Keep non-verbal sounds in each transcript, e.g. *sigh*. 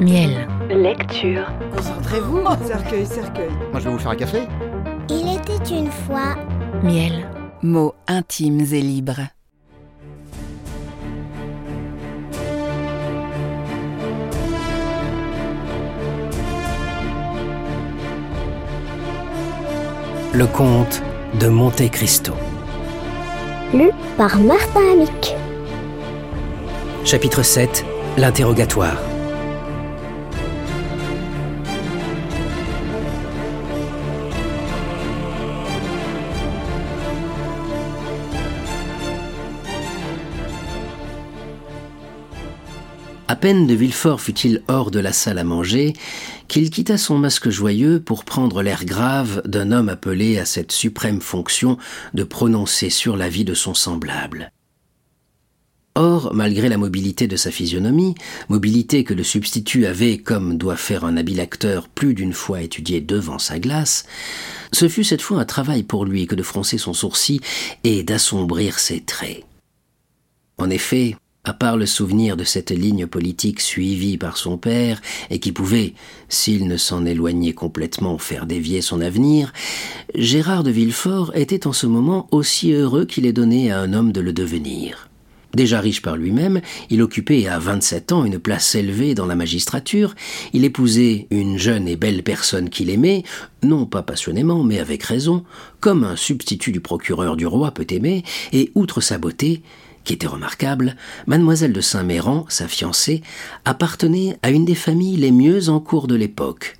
Miel. Lecture. Concentrez-vous. Cercueil, cercueil. Moi, je vais vous faire un café. Il était une fois. Miel. Mots intimes et libres. Le comte de Monte Cristo. Lu par Martin Amic. Chapitre 7 L'interrogatoire. Peine de Villefort fut-il hors de la salle à manger qu'il quitta son masque joyeux pour prendre l'air grave d'un homme appelé à cette suprême fonction de prononcer sur la vie de son semblable. Or, malgré la mobilité de sa physionomie, mobilité que le substitut avait, comme doit faire un habile acteur, plus d'une fois étudié devant sa glace, ce fut cette fois un travail pour lui que de froncer son sourcil et d'assombrir ses traits. En effet, à part le souvenir de cette ligne politique suivie par son père, et qui pouvait, s'il ne s'en éloignait complètement, faire dévier son avenir, Gérard de Villefort était en ce moment aussi heureux qu'il est donné à un homme de le devenir. Déjà riche par lui-même, il occupait à 27 ans une place élevée dans la magistrature, il épousait une jeune et belle personne qu'il aimait, non pas passionnément, mais avec raison, comme un substitut du procureur du roi peut aimer, et outre sa beauté, qui était remarquable, mademoiselle de Saint-Méran, sa fiancée, appartenait à une des familles les mieux en cours de l'époque.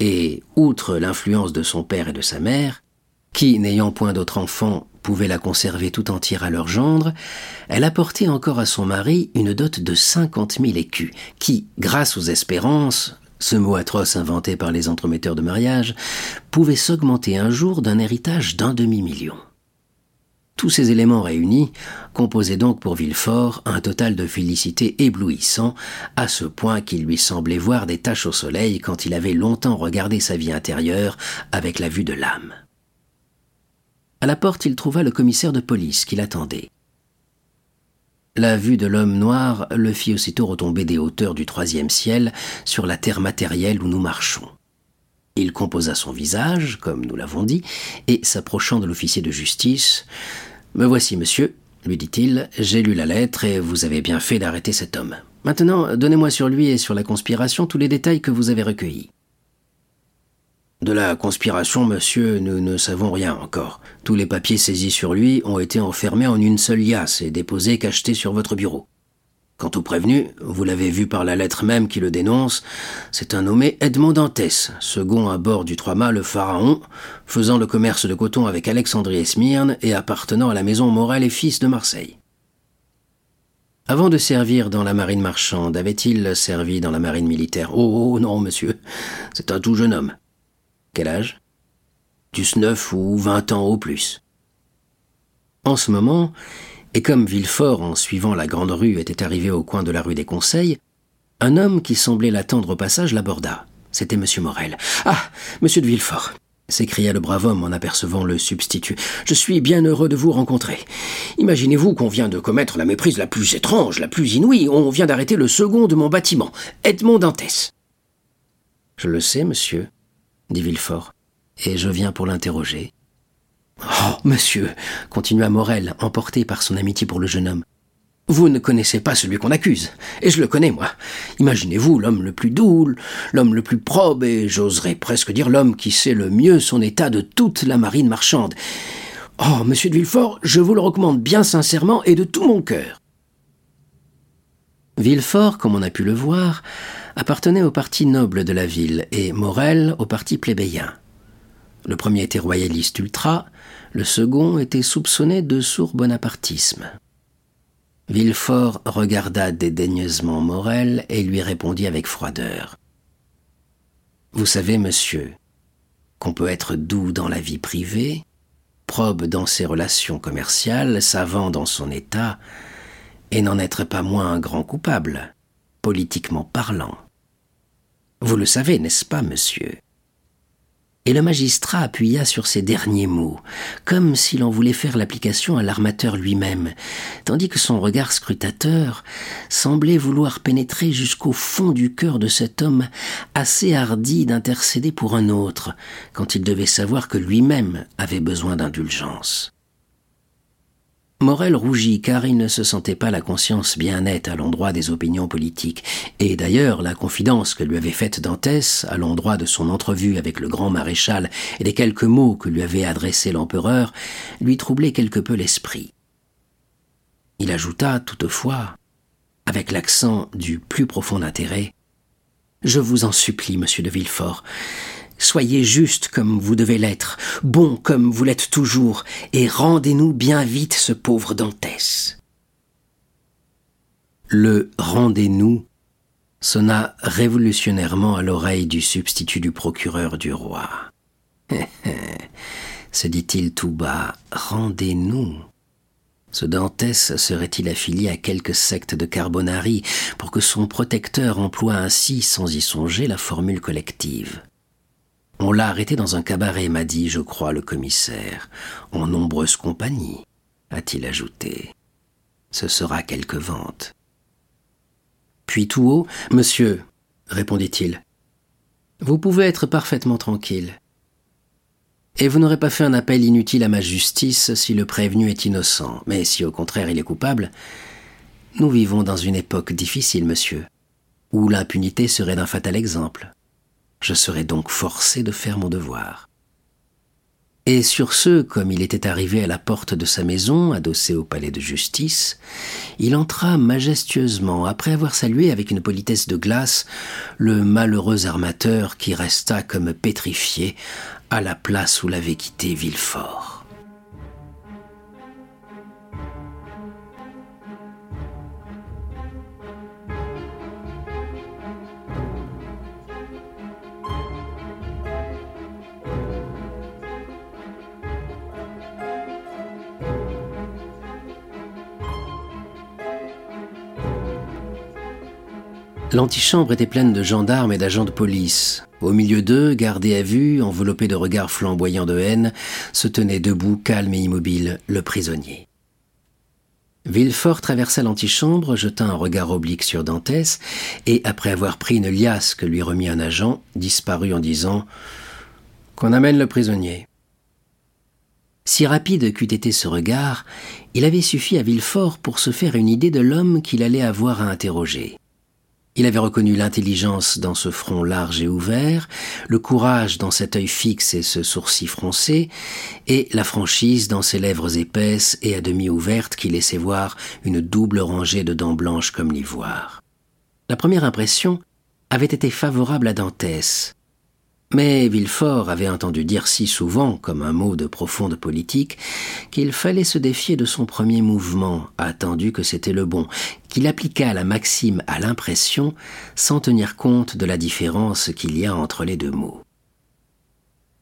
Et, outre l'influence de son père et de sa mère, qui, n'ayant point d'autre enfant, pouvaient la conserver tout entière à leur gendre, elle apportait encore à son mari une dot de cinquante mille écus, qui, grâce aux espérances, ce mot atroce inventé par les entremetteurs de mariage, pouvait s'augmenter un jour d'un héritage d'un demi-million. Tous ces éléments réunis composaient donc pour Villefort un total de félicité éblouissant, à ce point qu'il lui semblait voir des taches au soleil quand il avait longtemps regardé sa vie intérieure avec la vue de l'âme. À la porte, il trouva le commissaire de police qui l'attendait. La vue de l'homme noir le fit aussitôt retomber des hauteurs du troisième ciel sur la terre matérielle où nous marchons. Il composa son visage, comme nous l'avons dit, et s'approchant de l'officier de justice, Me voici, monsieur, lui dit-il, j'ai lu la lettre et vous avez bien fait d'arrêter cet homme. Maintenant, donnez-moi sur lui et sur la conspiration tous les détails que vous avez recueillis. De la conspiration, monsieur, nous ne savons rien encore. Tous les papiers saisis sur lui ont été enfermés en une seule liasse et déposés cachetés sur votre bureau. Quant au prévenu, vous l'avez vu par la lettre même qui le dénonce, c'est un nommé Edmond Dantès, second à bord du trois-mâts le Pharaon, faisant le commerce de coton avec Alexandrie et Smyrne et appartenant à la maison Morel et Fils de Marseille. Avant de servir dans la marine marchande, avait-il servi dans la marine militaire? Oh, oh non, monsieur, c'est un tout jeune homme. Quel âge? Dix-neuf ou vingt ans au plus. En ce moment, et comme Villefort, en suivant la grande rue, était arrivé au coin de la rue des Conseils, un homme qui semblait l'attendre au passage l'aborda. C'était M. Morel. Ah, Monsieur de Villefort s'écria le brave homme en apercevant le substitut. Je suis bien heureux de vous rencontrer. Imaginez-vous qu'on vient de commettre la méprise la plus étrange, la plus inouïe. On vient d'arrêter le second de mon bâtiment, Edmond Dantès. Je le sais, monsieur, dit Villefort, et je viens pour l'interroger. Oh, monsieur, continua Morel, emporté par son amitié pour le jeune homme. Vous ne connaissez pas celui qu'on accuse, et je le connais, moi. Imaginez-vous l'homme le plus doux, l'homme le plus probe, et j'oserais presque dire l'homme qui sait le mieux son état de toute la marine marchande. Oh, monsieur de Villefort, je vous le recommande bien sincèrement et de tout mon cœur. Villefort, comme on a pu le voir, appartenait au parti noble de la ville et Morel au parti plébéien. Le premier était royaliste ultra, le second était soupçonné de sourd bonapartisme. Villefort regarda dédaigneusement Morel et lui répondit avec froideur. Vous savez, monsieur, qu'on peut être doux dans la vie privée, probe dans ses relations commerciales, savant dans son état, et n'en être pas moins un grand coupable, politiquement parlant. Vous le savez, n'est-ce pas, monsieur? Et le magistrat appuya sur ces derniers mots, comme s'il en voulait faire l'application à l'armateur lui-même, tandis que son regard scrutateur semblait vouloir pénétrer jusqu'au fond du cœur de cet homme assez hardi d'intercéder pour un autre, quand il devait savoir que lui-même avait besoin d'indulgence. Morel rougit car il ne se sentait pas la conscience bien nette à l'endroit des opinions politiques, et d'ailleurs la confidence que lui avait faite Dantès à l'endroit de son entrevue avec le grand maréchal et des quelques mots que lui avait adressés l'empereur lui troublait quelque peu l'esprit. Il ajouta toutefois, avec l'accent du plus profond intérêt, Je vous en supplie, monsieur de Villefort, Soyez juste comme vous devez l'être, bon comme vous l'êtes toujours, et rendez-nous bien vite ce pauvre Dantès. Le rendez-nous sonna révolutionnairement à l'oreille du substitut du procureur du roi. *laughs* Se dit-il tout bas, rendez-nous. Ce Dantès serait-il affilié à quelque secte de Carbonari pour que son protecteur emploie ainsi, sans y songer, la formule collective? On l'a arrêté dans un cabaret, m'a dit, je crois, le commissaire, en nombreuse compagnie, a-t-il ajouté. Ce sera quelque vente. Puis tout haut, Monsieur, répondit-il, vous pouvez être parfaitement tranquille. Et vous n'aurez pas fait un appel inutile à ma justice si le prévenu est innocent, mais si au contraire il est coupable, nous vivons dans une époque difficile, monsieur, où l'impunité serait d'un fatal exemple. Je serais donc forcé de faire mon devoir. Et sur ce, comme il était arrivé à la porte de sa maison, adossée au palais de justice, il entra majestueusement, après avoir salué avec une politesse de glace le malheureux armateur qui resta comme pétrifié à la place où l'avait quitté Villefort. L'antichambre était pleine de gendarmes et d'agents de police. Au milieu d'eux, gardé à vue, enveloppé de regards flamboyants de haine, se tenait debout, calme et immobile, le prisonnier. Villefort traversa l'antichambre, jeta un regard oblique sur Dantès, et, après avoir pris une liasse que lui remit un agent, disparut en disant Qu'on amène le prisonnier. Si rapide qu'eût été ce regard, il avait suffi à Villefort pour se faire une idée de l'homme qu'il allait avoir à interroger. Il avait reconnu l'intelligence dans ce front large et ouvert, le courage dans cet œil fixe et ce sourcil froncé, et la franchise dans ses lèvres épaisses et à demi ouvertes qui laissaient voir une double rangée de dents blanches comme l'ivoire. La première impression avait été favorable à Dantès, mais Villefort avait entendu dire si souvent, comme un mot de profonde politique, qu'il fallait se défier de son premier mouvement, attendu que c'était le bon, qu'il appliqua la maxime à l'impression sans tenir compte de la différence qu'il y a entre les deux mots.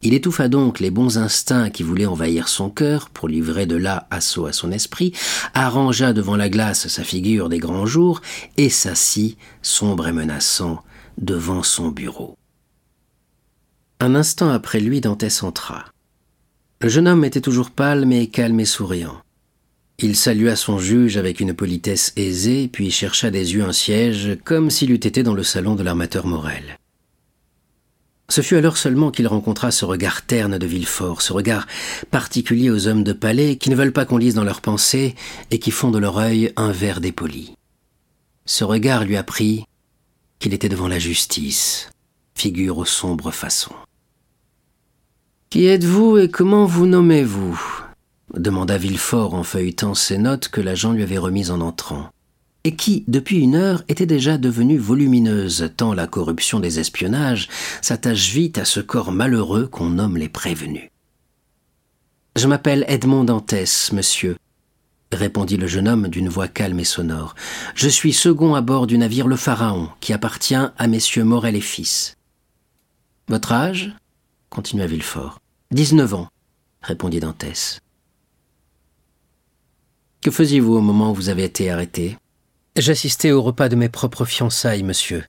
Il étouffa donc les bons instincts qui voulaient envahir son cœur pour livrer de là assaut à son esprit, arrangea devant la glace sa figure des grands jours et s'assit, sombre et menaçant, devant son bureau. Un instant après lui, Dantès entra. Le jeune homme était toujours pâle, mais calme et souriant. Il salua son juge avec une politesse aisée, puis chercha des yeux un siège, comme s'il eût été dans le salon de l'armateur Morel. Ce fut alors seulement qu'il rencontra ce regard terne de Villefort, ce regard particulier aux hommes de palais qui ne veulent pas qu'on lise dans leurs pensées et qui font de leur œil un verre dépoli. Ce regard lui apprit qu'il était devant la justice, figure aux sombres façons. Qui êtes-vous et comment vous nommez-vous? demanda Villefort en feuilletant ses notes que l'agent lui avait remises en entrant, et qui, depuis une heure, était déjà devenue volumineuse, tant la corruption des espionnages s'attache vite à ce corps malheureux qu'on nomme les prévenus. Je m'appelle Edmond Dantès, monsieur, répondit le jeune homme d'une voix calme et sonore. Je suis second à bord du navire Le Pharaon, qui appartient à messieurs Morel et fils. Votre âge? continua Villefort. Dix-neuf ans, répondit Dantès. Que faisiez-vous au moment où vous avez été arrêté? J'assistais au repas de mes propres fiançailles, monsieur,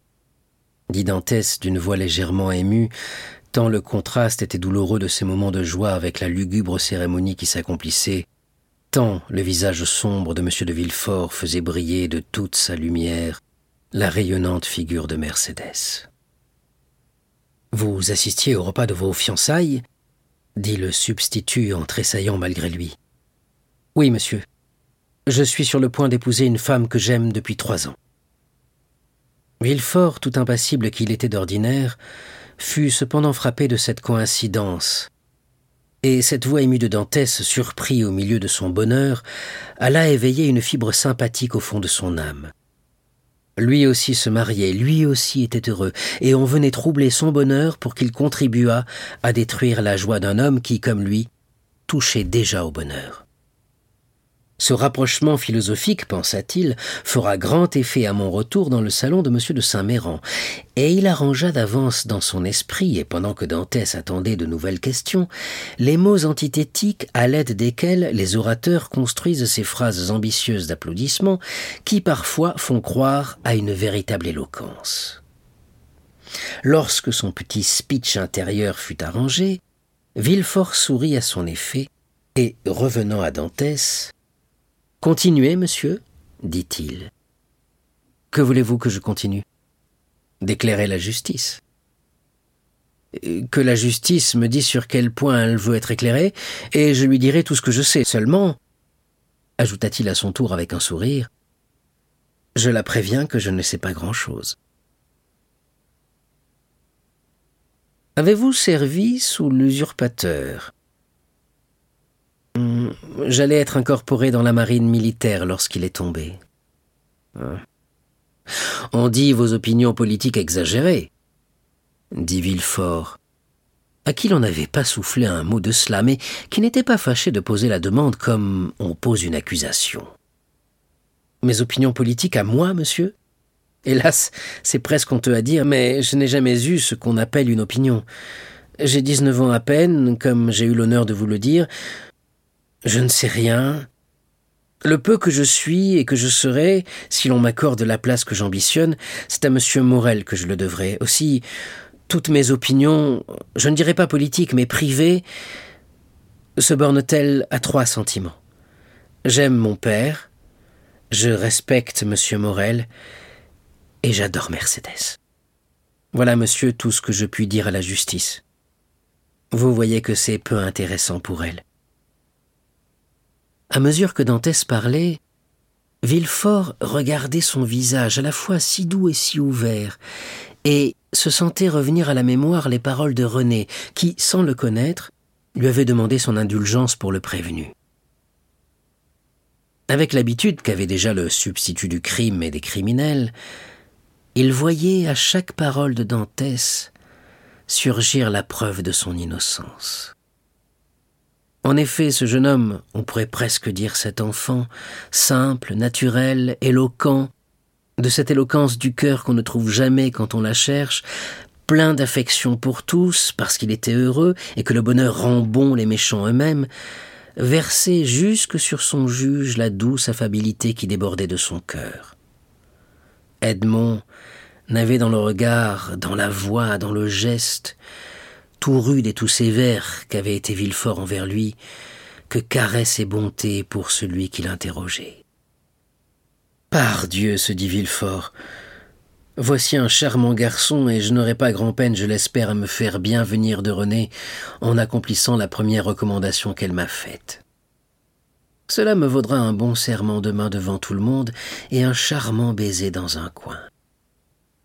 dit Dantès d'une voix légèrement émue, tant le contraste était douloureux de ces moments de joie avec la lugubre cérémonie qui s'accomplissait, tant le visage sombre de M. de Villefort faisait briller de toute sa lumière la rayonnante figure de Mercédès. Vous assistiez au repas de vos fiançailles? Dit le substitut en tressaillant malgré lui. Oui, monsieur. Je suis sur le point d'épouser une femme que j'aime depuis trois ans. Villefort, tout impassible qu'il était d'ordinaire, fut cependant frappé de cette coïncidence, et cette voix émue de Dantès, surpris au milieu de son bonheur, alla éveiller une fibre sympathique au fond de son âme. Lui aussi se mariait, lui aussi était heureux, et on venait troubler son bonheur pour qu'il contribuât à détruire la joie d'un homme qui, comme lui, touchait déjà au bonheur. Ce rapprochement philosophique, pensa-t-il, fera grand effet à mon retour dans le salon de M. de Saint-Méran, et il arrangea d'avance dans son esprit, et pendant que Dantès attendait de nouvelles questions, les mots antithétiques à l'aide desquels les orateurs construisent ces phrases ambitieuses d'applaudissements qui parfois font croire à une véritable éloquence. Lorsque son petit speech intérieur fut arrangé, Villefort sourit à son effet, et, revenant à Dantès, Continuez, monsieur, dit-il. Que voulez-vous que je continue? D'éclairer la justice. Que la justice me dise sur quel point elle veut être éclairée, et je lui dirai tout ce que je sais. Seulement, ajouta-t-il à son tour avec un sourire, je la préviens que je ne sais pas grand-chose. Avez-vous servi sous l'usurpateur? J'allais être incorporé dans la marine militaire lorsqu'il est tombé. Ah. On dit vos opinions politiques exagérées, dit Villefort, à qui l'on n'avait pas soufflé un mot de cela, mais qui n'était pas fâché de poser la demande comme on pose une accusation. Mes opinions politiques à moi, monsieur? Hélas, c'est presque honteux à dire, mais je n'ai jamais eu ce qu'on appelle une opinion. J'ai dix-neuf ans à peine, comme j'ai eu l'honneur de vous le dire, je ne sais rien. Le peu que je suis et que je serai, si l'on m'accorde la place que j'ambitionne, c'est à monsieur Morel que je le devrai. Aussi, toutes mes opinions, je ne dirais pas politiques, mais privées, se bornent-elles à trois sentiments. J'aime mon père, je respecte monsieur Morel, et j'adore Mercédès. Voilà, monsieur, tout ce que je puis dire à la justice. Vous voyez que c'est peu intéressant pour elle. À mesure que Dantès parlait, Villefort regardait son visage à la fois si doux et si ouvert, et se sentait revenir à la mémoire les paroles de René, qui, sans le connaître, lui avait demandé son indulgence pour le prévenu. Avec l'habitude qu'avait déjà le substitut du crime et des criminels, il voyait à chaque parole de Dantès surgir la preuve de son innocence. En effet, ce jeune homme, on pourrait presque dire cet enfant, simple, naturel, éloquent, de cette éloquence du cœur qu'on ne trouve jamais quand on la cherche, plein d'affection pour tous, parce qu'il était heureux et que le bonheur rend bon les méchants eux-mêmes, versait jusque sur son juge la douce affabilité qui débordait de son cœur. Edmond n'avait dans le regard, dans la voix, dans le geste, tout rude et tout sévère qu'avait été Villefort envers lui, que caresse et bonté pour celui qui l'interrogeait. Par Dieu, se dit Villefort, voici un charmant garçon, et je n'aurai pas grand-peine, je l'espère, à me faire bien venir de René en accomplissant la première recommandation qu'elle m'a faite. Cela me vaudra un bon serment demain devant tout le monde et un charmant baiser dans un coin.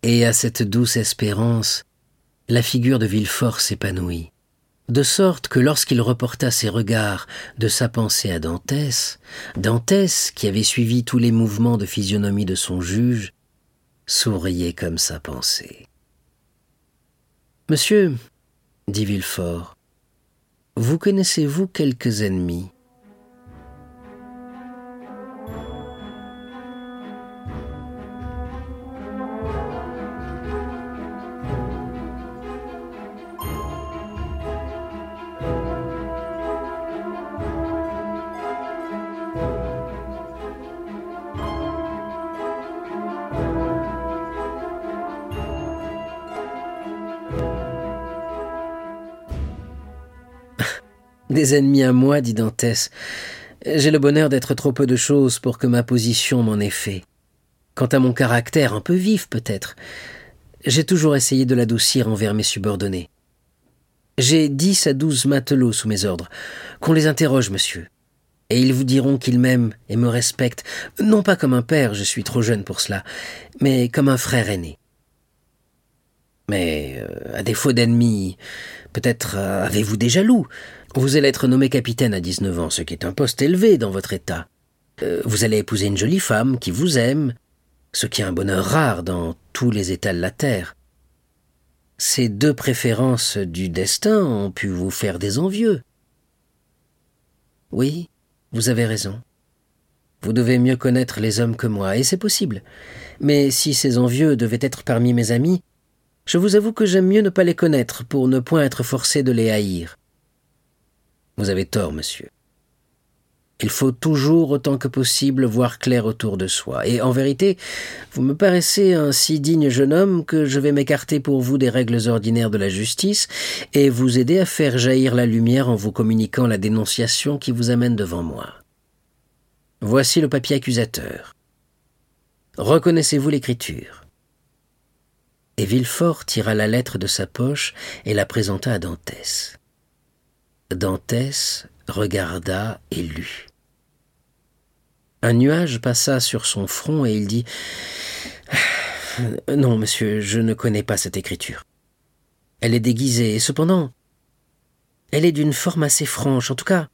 Et à cette douce espérance, la figure de Villefort s'épanouit, de sorte que lorsqu'il reporta ses regards de sa pensée à Dantès, Dantès, qui avait suivi tous les mouvements de physionomie de son juge, souriait comme sa pensée. Monsieur, dit Villefort, vous connaissez-vous quelques ennemis Des ennemis à moi, dit Dantès. J'ai le bonheur d'être trop peu de choses pour que ma position m'en ait fait. Quant à mon caractère, un peu vif peut-être, j'ai toujours essayé de l'adoucir envers mes subordonnés. J'ai dix à douze matelots sous mes ordres. Qu'on les interroge, monsieur. Et ils vous diront qu'ils m'aiment et me respectent, non pas comme un père, je suis trop jeune pour cela, mais comme un frère aîné. Mais, euh, à défaut d'ennemis, peut-être euh, avez-vous des jaloux? Vous allez être nommé capitaine à 19 ans, ce qui est un poste élevé dans votre état. Euh, vous allez épouser une jolie femme qui vous aime, ce qui est un bonheur rare dans tous les états de la terre. Ces deux préférences du destin ont pu vous faire des envieux. Oui, vous avez raison. Vous devez mieux connaître les hommes que moi, et c'est possible. Mais si ces envieux devaient être parmi mes amis, je vous avoue que j'aime mieux ne pas les connaître pour ne point être forcé de les haïr. Vous avez tort, monsieur. Il faut toujours autant que possible voir clair autour de soi, et en vérité, vous me paraissez un si digne jeune homme que je vais m'écarter pour vous des règles ordinaires de la justice et vous aider à faire jaillir la lumière en vous communiquant la dénonciation qui vous amène devant moi. Voici le papier accusateur. Reconnaissez-vous l'écriture et Villefort tira la lettre de sa poche et la présenta à Dantès. Dantès regarda et lut. Un nuage passa sur son front et il dit Non, monsieur, je ne connais pas cette écriture. Elle est déguisée, et cependant, elle est d'une forme assez franche, en tout cas,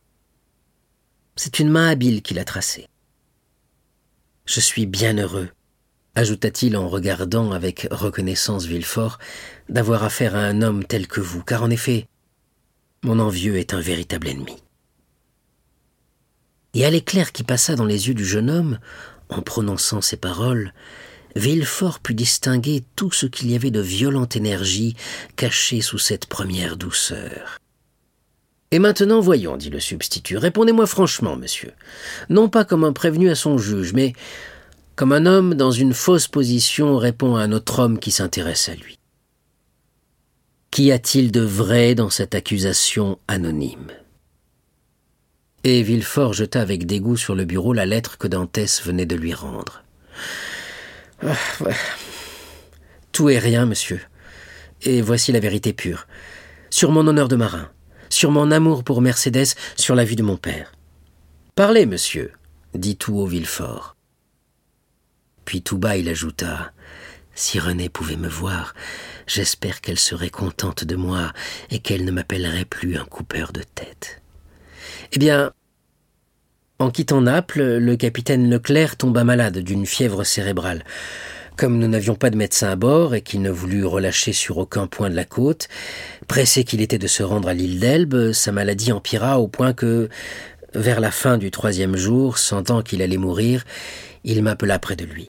c'est une main habile qui l'a tracée. Je suis bien heureux ajouta-t-il en regardant avec reconnaissance Villefort, d'avoir affaire à un homme tel que vous, car en effet, mon envieux est un véritable ennemi. Et à l'éclair qui passa dans les yeux du jeune homme, en prononçant ces paroles, Villefort put distinguer tout ce qu'il y avait de violente énergie cachée sous cette première douceur. Et maintenant, voyons, dit le substitut, répondez-moi franchement, monsieur. Non pas comme un prévenu à son juge, mais comme un homme dans une fausse position répond à un autre homme qui s'intéresse à lui. Qu'y a-t-il de vrai dans cette accusation anonyme? Et Villefort jeta avec dégoût sur le bureau la lettre que Dantès venait de lui rendre. Ah, Tout est rien, monsieur. Et voici la vérité pure. Sur mon honneur de marin, sur mon amour pour Mercédès, sur la vie de mon père. Parlez, monsieur, dit tout haut Villefort. Puis tout bas il ajouta Si Renée pouvait me voir, j'espère qu'elle serait contente de moi et qu'elle ne m'appellerait plus un coupeur de tête. Eh bien, en quittant Naples, le capitaine Leclerc tomba malade d'une fièvre cérébrale. Comme nous n'avions pas de médecin à bord et qu'il ne voulut relâcher sur aucun point de la côte, pressé qu'il était de se rendre à l'île d'Elbe, sa maladie empira au point que, vers la fin du troisième jour, sentant qu'il allait mourir, il m'appela près de lui.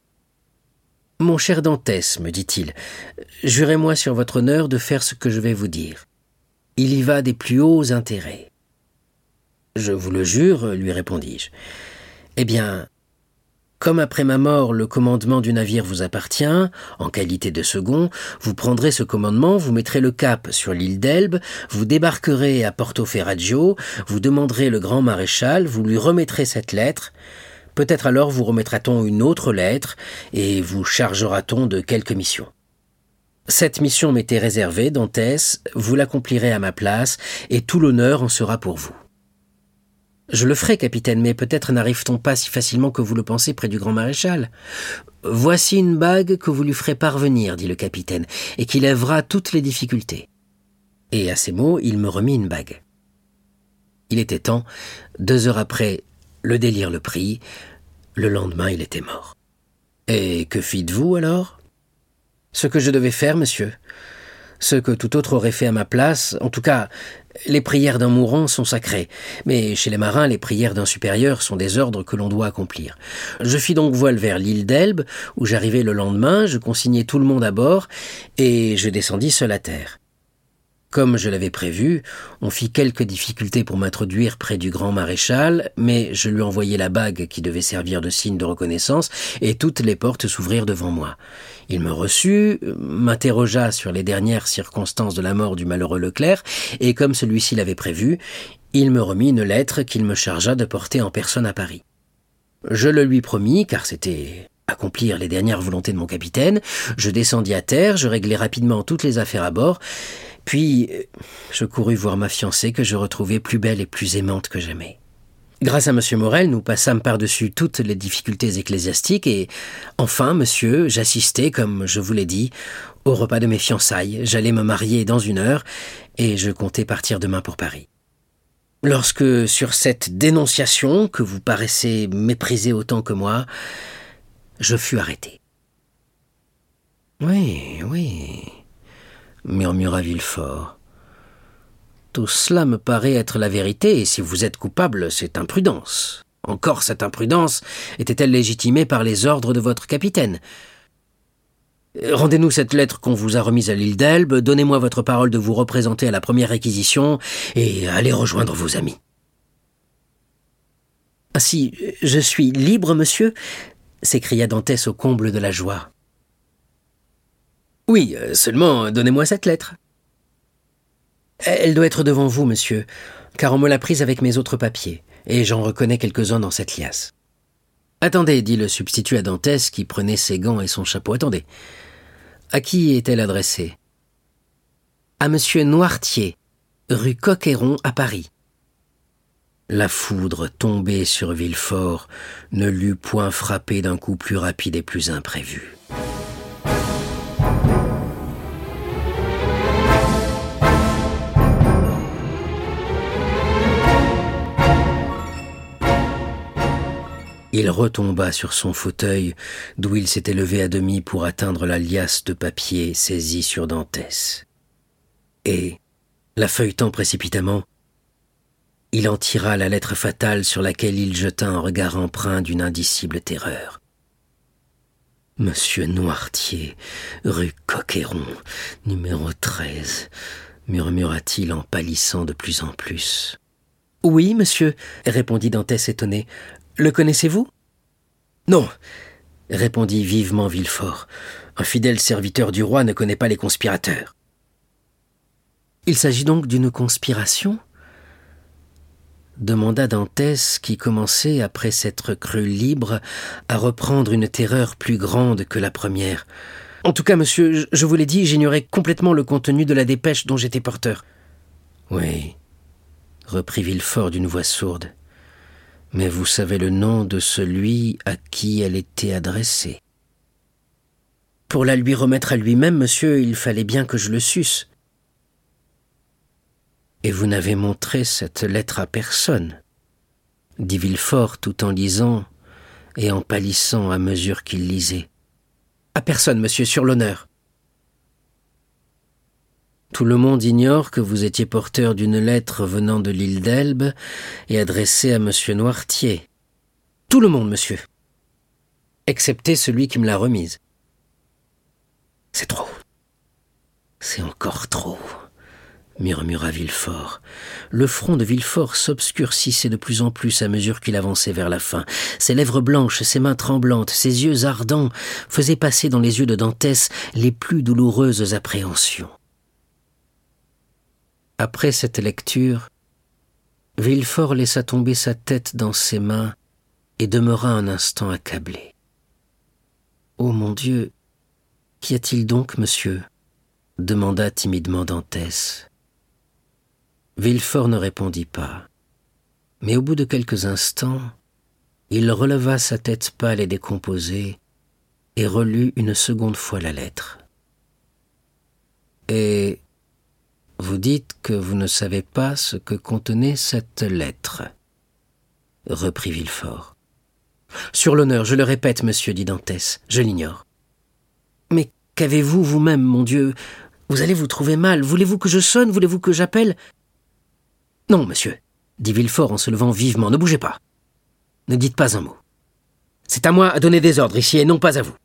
Mon cher Dantès, me dit-il, jurez-moi sur votre honneur de faire ce que je vais vous dire. Il y va des plus hauts intérêts. Je vous le jure, lui répondis-je. Eh bien, comme après ma mort le commandement du navire vous appartient, en qualité de second, vous prendrez ce commandement, vous mettrez le cap sur l'île d'Elbe, vous débarquerez à Porto Ferraggio, vous demanderez le grand maréchal, vous lui remettrez cette lettre, Peut-être alors vous remettra-t-on une autre lettre et vous chargera-t-on de quelques missions. Cette mission m'était réservée, Dantès, vous l'accomplirez à ma place, et tout l'honneur en sera pour vous. Je le ferai, capitaine, mais peut-être n'arrive-t-on pas si facilement que vous le pensez près du grand maréchal. Voici une bague que vous lui ferez parvenir, dit le capitaine, et qui lèvera toutes les difficultés. Et à ces mots, il me remit une bague. Il était temps, deux heures après, le délire le prit. Le lendemain, il était mort. Et que fîtes-vous alors? Ce que je devais faire, monsieur. Ce que tout autre aurait fait à ma place. En tout cas, les prières d'un mourant sont sacrées. Mais chez les marins, les prières d'un supérieur sont des ordres que l'on doit accomplir. Je fis donc voile vers l'île d'Elbe, où j'arrivai le lendemain, je consignai tout le monde à bord, et je descendis seul à terre. Comme je l'avais prévu, on fit quelques difficultés pour m'introduire près du grand maréchal, mais je lui envoyai la bague qui devait servir de signe de reconnaissance, et toutes les portes s'ouvrirent devant moi. Il me reçut, m'interrogea sur les dernières circonstances de la mort du malheureux Leclerc, et comme celui-ci l'avait prévu, il me remit une lettre qu'il me chargea de porter en personne à Paris. Je le lui promis, car c'était accomplir les dernières volontés de mon capitaine. Je descendis à terre, je réglai rapidement toutes les affaires à bord, puis je courus voir ma fiancée que je retrouvai plus belle et plus aimante que jamais. Grâce à M. Morel, nous passâmes par-dessus toutes les difficultés ecclésiastiques et, enfin, monsieur, j'assistais, comme je vous l'ai dit, au repas de mes fiançailles. J'allais me marier dans une heure et je comptais partir demain pour Paris. Lorsque, sur cette dénonciation, que vous paraissez mépriser autant que moi, je fus arrêté. Oui, oui, murmura Villefort. Tout cela me paraît être la vérité, et si vous êtes coupable, c'est imprudence. Encore cette imprudence était-elle légitimée par les ordres de votre capitaine? Rendez-nous cette lettre qu'on vous a remise à l'île d'Elbe, donnez-moi votre parole de vous représenter à la première réquisition, et allez rejoindre vos amis. Ah si, je suis libre, monsieur? s'écria Dantès au comble de la joie. Oui, euh, seulement donnez-moi cette lettre. Elle doit être devant vous, monsieur, car on me l'a prise avec mes autres papiers, et j'en reconnais quelques-uns dans cette liasse. Attendez, dit le substitut à Dantès qui prenait ses gants et son chapeau. Attendez. À qui est-elle adressée? À monsieur Noirtier, rue Coquéron à Paris. La foudre tombée sur Villefort ne l'eût point frappé d'un coup plus rapide et plus imprévu. Il retomba sur son fauteuil, d'où il s'était levé à demi pour atteindre la liasse de papier saisie sur Dantès. Et, la feuilletant précipitamment, il en tira la lettre fatale sur laquelle il jeta un regard empreint d'une indicible terreur. Monsieur Noirtier, rue Coquéron, numéro 13, murmura-t-il en pâlissant de plus en plus. Oui, monsieur, répondit Dantès étonné. Le connaissez-vous? Non, répondit vivement Villefort. Un fidèle serviteur du roi ne connaît pas les conspirateurs. Il s'agit donc d'une conspiration? demanda Dantès, qui commençait, après s'être cru libre, à reprendre une terreur plus grande que la première. En tout cas, monsieur, je vous l'ai dit, j'ignorais complètement le contenu de la dépêche dont j'étais porteur. Oui, reprit Villefort d'une voix sourde. Mais vous savez le nom de celui à qui elle était adressée. Pour la lui remettre à lui-même, monsieur, il fallait bien que je le susse. Et vous n'avez montré cette lettre à personne, dit Villefort tout en lisant et en pâlissant à mesure qu'il lisait. À personne, monsieur, sur l'honneur. Tout le monde ignore que vous étiez porteur d'une lettre venant de l'île d'Elbe et adressée à monsieur Noirtier. Tout le monde, monsieur. Excepté celui qui me l'a remise. C'est trop. C'est encore trop murmura Villefort. Le front de Villefort s'obscurcissait de plus en plus à mesure qu'il avançait vers la fin. Ses lèvres blanches, ses mains tremblantes, ses yeux ardents faisaient passer dans les yeux de Dantès les plus douloureuses appréhensions. Après cette lecture, Villefort laissa tomber sa tête dans ses mains et demeura un instant accablé. Oh mon Dieu, qu'y a-t-il donc, monsieur? demanda timidement Dantès. Villefort ne répondit pas. Mais au bout de quelques instants, il releva sa tête pâle et décomposée et relut une seconde fois la lettre. Et vous dites que vous ne savez pas ce que contenait cette lettre, reprit Villefort. Sur l'honneur, je le répète, monsieur, dit Dantès, je l'ignore. Mais qu'avez-vous vous-même, mon Dieu? Vous allez vous trouver mal. Voulez-vous que je sonne? Voulez-vous que j'appelle? Non, monsieur, dit Villefort en se levant vivement, ne bougez pas. Ne dites pas un mot. C'est à moi à donner des ordres ici et non pas à vous.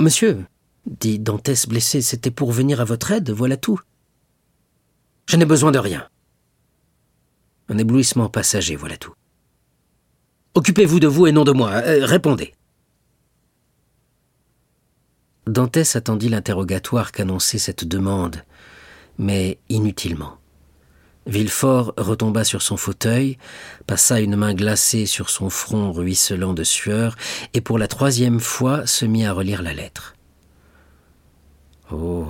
Monsieur, dit Dantès blessé, c'était pour venir à votre aide, voilà tout. Je n'ai besoin de rien. Un éblouissement passager, voilà tout. Occupez-vous de vous et non de moi. Euh, répondez. Dantès attendit l'interrogatoire qu'annonçait cette demande, mais inutilement. Villefort retomba sur son fauteuil, passa une main glacée sur son front ruisselant de sueur, et pour la troisième fois se mit à relire la lettre. Oh.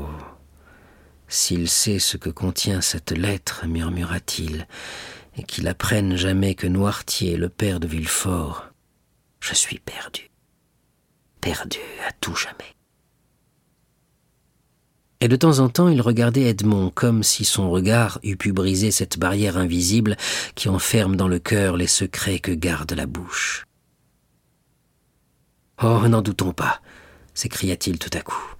S'il sait ce que contient cette lettre, murmura-t-il, et qu'il apprenne jamais que Noirtier est le père de Villefort, je suis perdu. Perdu à tout jamais et de temps en temps il regardait Edmond comme si son regard eût pu briser cette barrière invisible qui enferme dans le cœur les secrets que garde la bouche. Oh, n'en doutons pas, s'écria-t-il tout à coup.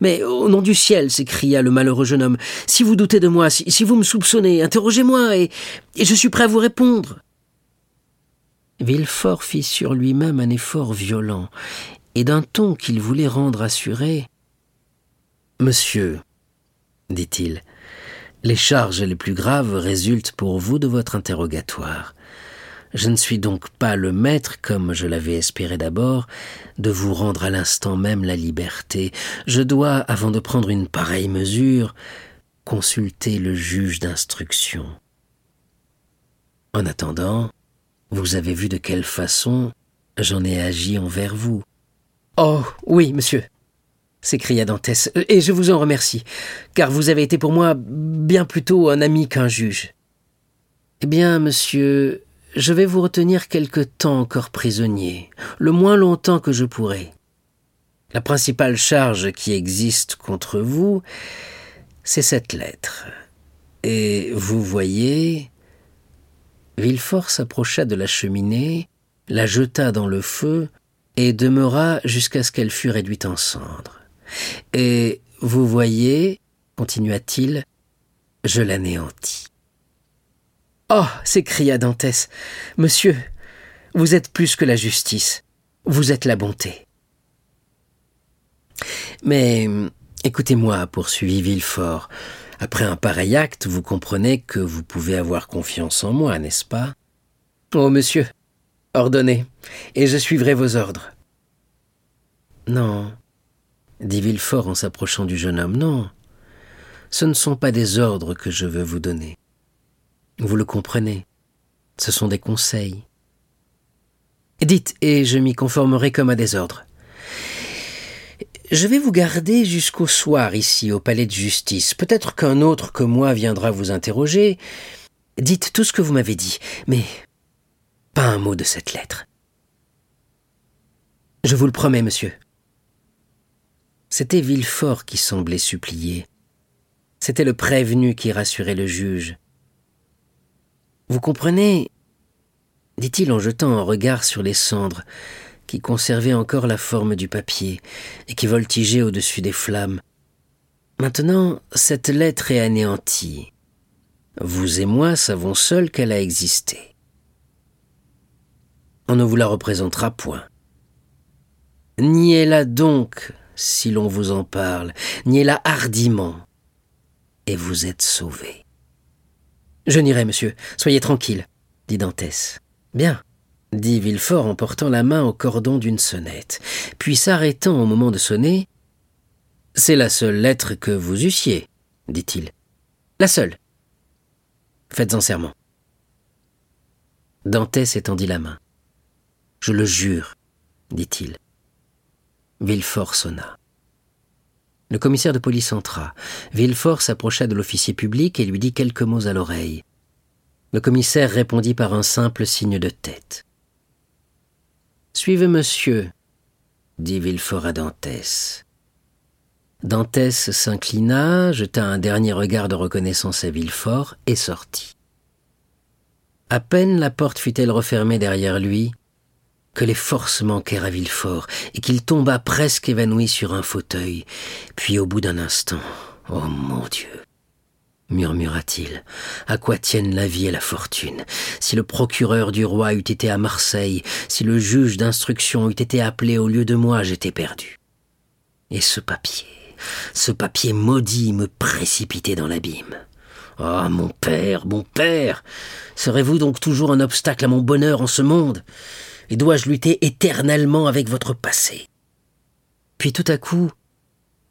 Mais au nom du ciel, s'écria le malheureux jeune homme, si vous doutez de moi, si, vous me soupçonnez, interrogez-moi, et, et je suis prêt à vous répondre. Villefort fit sur lui-même un effort violent, et d'un ton qu'il voulait rendre assuré. Monsieur, dit-il, les charges les plus graves résultent pour vous de votre interrogatoire. Je ne suis donc pas le maître, comme je l'avais espéré d'abord, de vous rendre à l'instant même la liberté. Je dois, avant de prendre une pareille mesure, consulter le juge d'instruction. En attendant, vous avez vu de quelle façon j'en ai agi envers vous. Oh, oui, monsieur, s'écria Dantès, et je vous en remercie, car vous avez été pour moi bien plutôt un ami qu'un juge. Eh bien, monsieur, je vais vous retenir quelque temps encore prisonnier, le moins longtemps que je pourrai. La principale charge qui existe contre vous, c'est cette lettre. Et vous voyez. Villefort s'approcha de la cheminée, la jeta dans le feu, et demeura jusqu'à ce qu'elle fût réduite en cendres. Et vous voyez, continua-t-il, je l'anéantis. Oh s'écria Dantès, monsieur, vous êtes plus que la justice, vous êtes la bonté. Mais écoutez-moi, poursuivit Villefort. Après un pareil acte, vous comprenez que vous pouvez avoir confiance en moi, n'est-ce pas? Oh, monsieur, Ordonnez, et je suivrai vos ordres. Non, dit Villefort en s'approchant du jeune homme, non. Ce ne sont pas des ordres que je veux vous donner. Vous le comprenez, ce sont des conseils. Dites, et je m'y conformerai comme à des ordres. Je vais vous garder jusqu'au soir ici au palais de justice. Peut-être qu'un autre que moi viendra vous interroger. Dites tout ce que vous m'avez dit, mais pas un mot de cette lettre. Je vous le promets, monsieur. C'était Villefort qui semblait supplier. C'était le prévenu qui rassurait le juge. Vous comprenez dit-il en jetant un regard sur les cendres, qui conservaient encore la forme du papier et qui voltigeaient au-dessus des flammes. Maintenant, cette lettre est anéantie. Vous et moi savons seuls qu'elle a existé on ne vous la représentera point. Niez-la donc, si l'on vous en parle, niez-la hardiment, et vous êtes sauvé. Je n'irai, monsieur, soyez tranquille, dit Dantès. Bien, dit Villefort en portant la main au cordon d'une sonnette, puis s'arrêtant au moment de sonner. C'est la seule lettre que vous eussiez, dit-il. La seule. Faites-en serment. Dantès étendit la main. Je le jure, dit-il. Villefort sonna. Le commissaire de police entra. Villefort s'approcha de l'officier public et lui dit quelques mots à l'oreille. Le commissaire répondit par un simple signe de tête. Suivez monsieur, dit Villefort à Dantès. Dantès s'inclina, jeta un dernier regard de reconnaissance à Villefort et sortit. À peine la porte fut-elle refermée derrière lui que les forces manquèrent à Villefort et qu'il tomba presque évanoui sur un fauteuil. Puis au bout d'un instant, Oh mon Dieu murmura-t-il, à quoi tiennent la vie et la fortune? Si le procureur du roi eût été à Marseille, si le juge d'instruction eût été appelé au lieu de moi, j'étais perdu. Et ce papier, ce papier maudit me précipitait dans l'abîme. Ah, mon père, mon père, serez-vous donc toujours un obstacle à mon bonheur en ce monde? Et dois-je lutter éternellement avec votre passé? Puis tout à coup,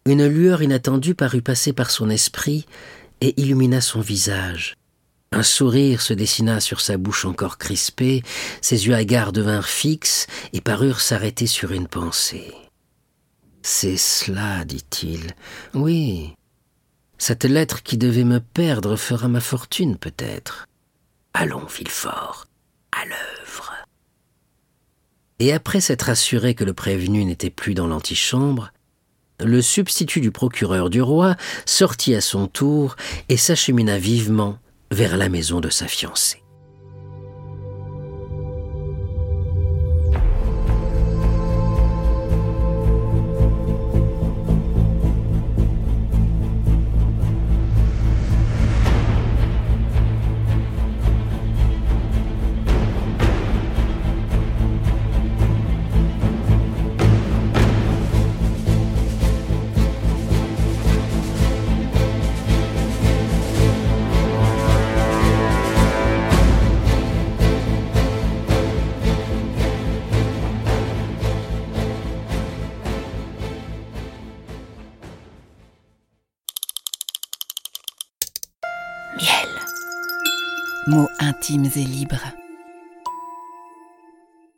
Une lueur inattendue parut passer par son esprit et illumina son visage. Un sourire se dessina sur sa bouche encore crispée, ses yeux hagards devinrent fixes et parurent s'arrêter sur une pensée. C'est cela, dit-il. Oui. Cette lettre qui devait me perdre fera ma fortune, peut-être. Allons, Villefort, à l'œuvre. Et après s'être assuré que le prévenu n'était plus dans l'antichambre, le substitut du procureur du roi sortit à son tour et s'achemina vivement vers la maison de sa fiancée. Et libres.